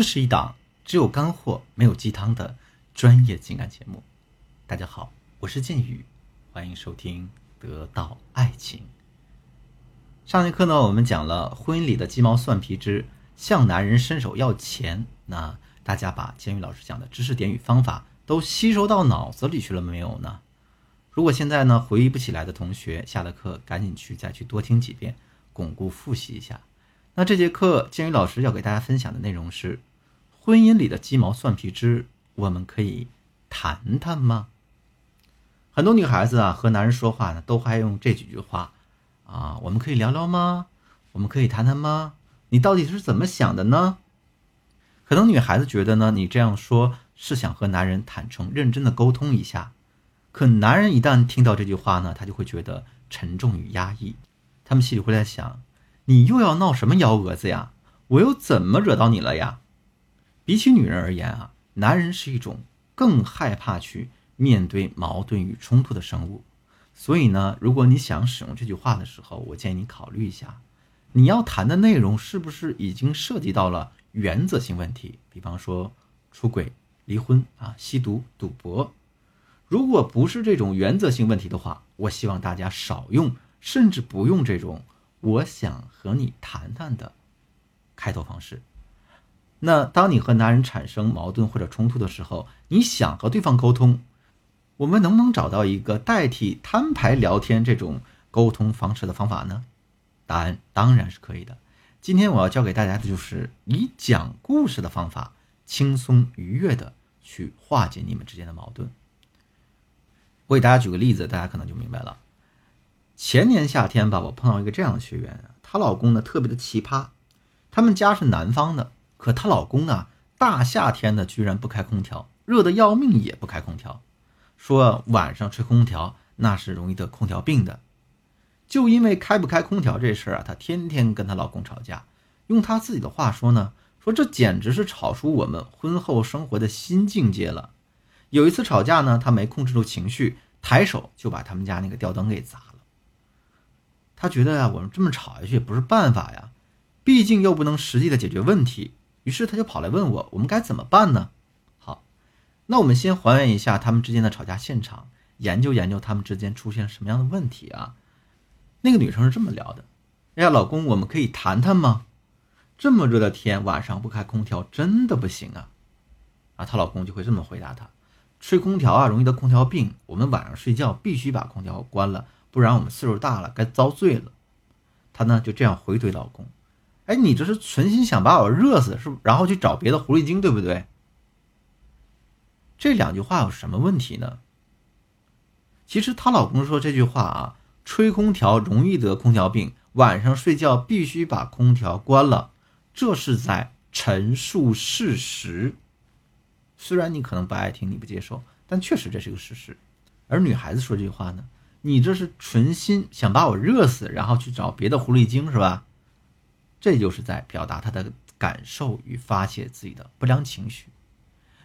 这是一档只有干货没有鸡汤的专业情感节目。大家好，我是剑宇，欢迎收听《得到爱情》。上节课呢，我们讲了婚姻里的鸡毛蒜皮之向男人伸手要钱。那大家把剑宇老师讲的知识点与方法都吸收到脑子里去了没有呢？如果现在呢回忆不起来的同学，下了课赶紧去再去多听几遍，巩固复习一下。那这节课建宇老师要给大家分享的内容是：婚姻里的鸡毛蒜皮之，我们可以谈谈吗？很多女孩子啊和男人说话呢，都爱用这几句话啊，我们可以聊聊吗？我们可以谈谈吗？你到底是怎么想的呢？可能女孩子觉得呢，你这样说是想和男人坦诚、认真的沟通一下。可男人一旦听到这句话呢，他就会觉得沉重与压抑，他们心里会在想。你又要闹什么幺蛾子呀？我又怎么惹到你了呀？比起女人而言啊，男人是一种更害怕去面对矛盾与冲突的生物。所以呢，如果你想使用这句话的时候，我建议你考虑一下，你要谈的内容是不是已经涉及到了原则性问题？比方说出轨、离婚啊、吸毒、赌博。如果不是这种原则性问题的话，我希望大家少用，甚至不用这种。我想和你谈谈的开头方式。那当你和男人产生矛盾或者冲突的时候，你想和对方沟通，我们能不能找到一个代替摊牌聊天这种沟通方式的方法呢？答案当然是可以的。今天我要教给大家的就是以讲故事的方法，轻松愉悦的去化解你们之间的矛盾。我给大家举个例子，大家可能就明白了。前年夏天吧，我碰到一个这样的学员，她老公呢特别的奇葩。他们家是南方的，可她老公啊，大夏天的居然不开空调，热的要命也不开空调，说晚上吹空调那是容易得空调病的。就因为开不开空调这事儿啊，她天天跟她老公吵架。用她自己的话说呢，说这简直是吵出我们婚后生活的新境界了。有一次吵架呢，她没控制住情绪，抬手就把他们家那个吊灯给砸了。他觉得呀，我们这么吵下去也不是办法呀，毕竟又不能实际的解决问题。于是他就跑来问我，我们该怎么办呢？好，那我们先还原一下他们之间的吵架现场，研究研究他们之间出现什么样的问题啊？那个女生是这么聊的：“哎呀，老公，我们可以谈谈吗？这么热的天，晚上不开空调真的不行啊！”啊，她老公就会这么回答她：“吹空调啊，容易得空调病。我们晚上睡觉必须把空调关了。”不然我们岁数大了该遭罪了。她呢就这样回怼老公：“哎，你这是存心想把我热死，是不然后去找别的狐狸精，对不对？”这两句话有什么问题呢？其实她老公说这句话啊，吹空调容易得空调病，晚上睡觉必须把空调关了，这是在陈述事实。虽然你可能不爱听，你不接受，但确实这是个事实。而女孩子说这句话呢？你这是存心想把我热死，然后去找别的狐狸精是吧？这就是在表达他的感受与发泄自己的不良情绪。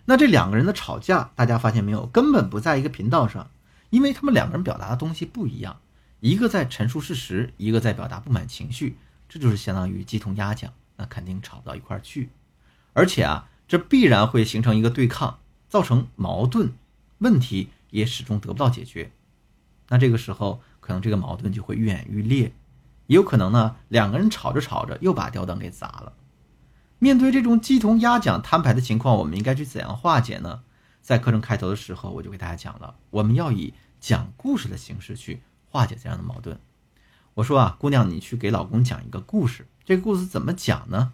那这两个人的吵架，大家发现没有，根本不在一个频道上，因为他们两个人表达的东西不一样，一个在陈述事实，一个在表达不满情绪，这就是相当于鸡同鸭讲，那肯定吵不到一块儿去。而且啊，这必然会形成一个对抗，造成矛盾，问题也始终得不到解决。那这个时候，可能这个矛盾就会愈演愈烈，也有可能呢，两个人吵着吵着又把吊灯给砸了。面对这种鸡同鸭讲摊牌的情况，我们应该去怎样化解呢？在课程开头的时候，我就给大家讲了，我们要以讲故事的形式去化解这样的矛盾。我说啊，姑娘，你去给老公讲一个故事，这个故事怎么讲呢？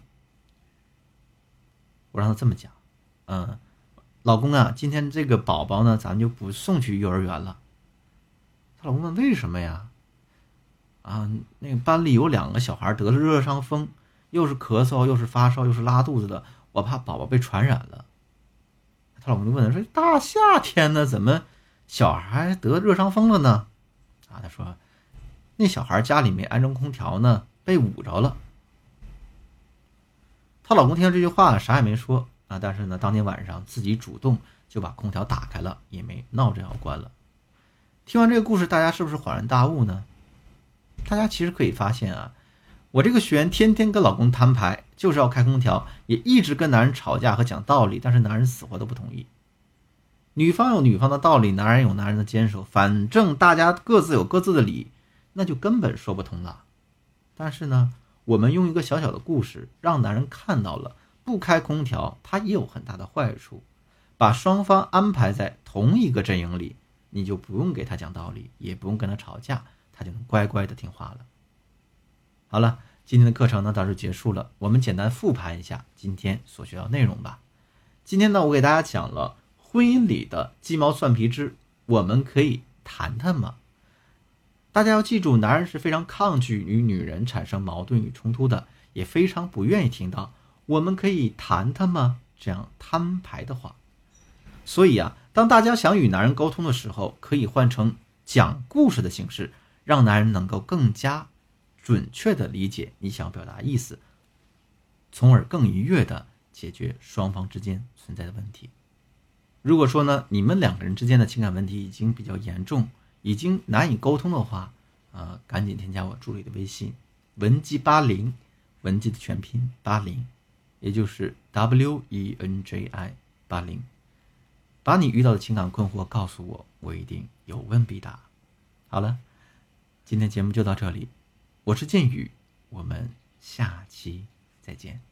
我让他这么讲，嗯，老公啊，今天这个宝宝呢，咱就不送去幼儿园了。她老公问：“为什么呀？”啊，那个班里有两个小孩得了热伤风，又是咳嗽，又是发烧，又是拉肚子的，我怕宝宝被传染了。她老公就问她说：“大夏天的，怎么小孩得热伤风了呢？”啊，她说：“那小孩家里没安装空调呢，被捂着了。”她老公听到这句话，啥也没说啊，但是呢，当天晚上自己主动就把空调打开了，也没闹着要关了。听完这个故事，大家是不是恍然大悟呢？大家其实可以发现啊，我这个学员天天跟老公摊牌，就是要开空调，也一直跟男人吵架和讲道理，但是男人死活都不同意。女方有女方的道理，男人有男人的坚守，反正大家各自有各自的理，那就根本说不通了。但是呢，我们用一个小小的故事，让男人看到了不开空调，它也有很大的坏处。把双方安排在同一个阵营里，你就不用给他讲道理，也不用跟他吵架，他就能乖乖的听话了。好了，今天的课程呢到这结束了，我们简单复盘一下今天所学到内容吧。今天呢，我给大家讲了。婚姻里的鸡毛蒜皮之，我们可以谈谈吗？大家要记住，男人是非常抗拒与女人产生矛盾与冲突的，也非常不愿意听到“我们可以谈谈吗”这样摊牌的话。所以啊，当大家想与男人沟通的时候，可以换成讲故事的形式，让男人能够更加准确的理解你想表达意思，从而更愉悦的解决双方之间存在的问题。如果说呢，你们两个人之间的情感问题已经比较严重，已经难以沟通的话，呃，赶紧添加我助理的微信，文姬八零，文姬的全拼八零，也就是 W E N J I 八零，把你遇到的情感困惑告诉我，我一定有问必答。好了，今天节目就到这里，我是剑宇，我们下期再见。